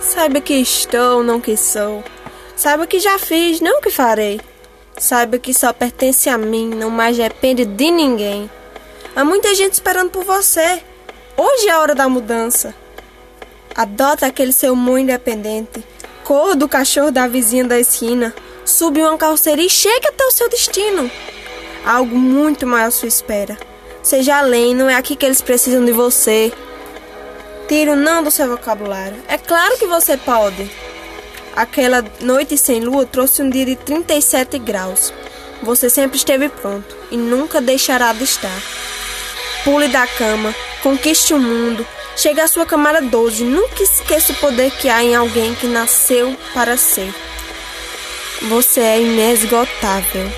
Saiba que estou, não que sou. Saiba que já fiz, não que farei. Saiba que só pertence a mim, não mais depende de ninguém. Há muita gente esperando por você. Hoje é a hora da mudança. Adota aquele seu amor independente. Corra do cachorro da vizinha da esquina. Suba uma calceira e chegue até o seu destino. Algo muito maior à sua espera. Seja além, não é aqui que eles precisam de você. Tiro não do seu vocabulário. É claro que você pode. Aquela noite sem lua trouxe um dia de 37 graus. Você sempre esteve pronto e nunca deixará de estar. Pule da cama, conquiste o mundo, chegue à sua camada 12. Nunca esqueça o poder que há em alguém que nasceu para ser. Você é inesgotável.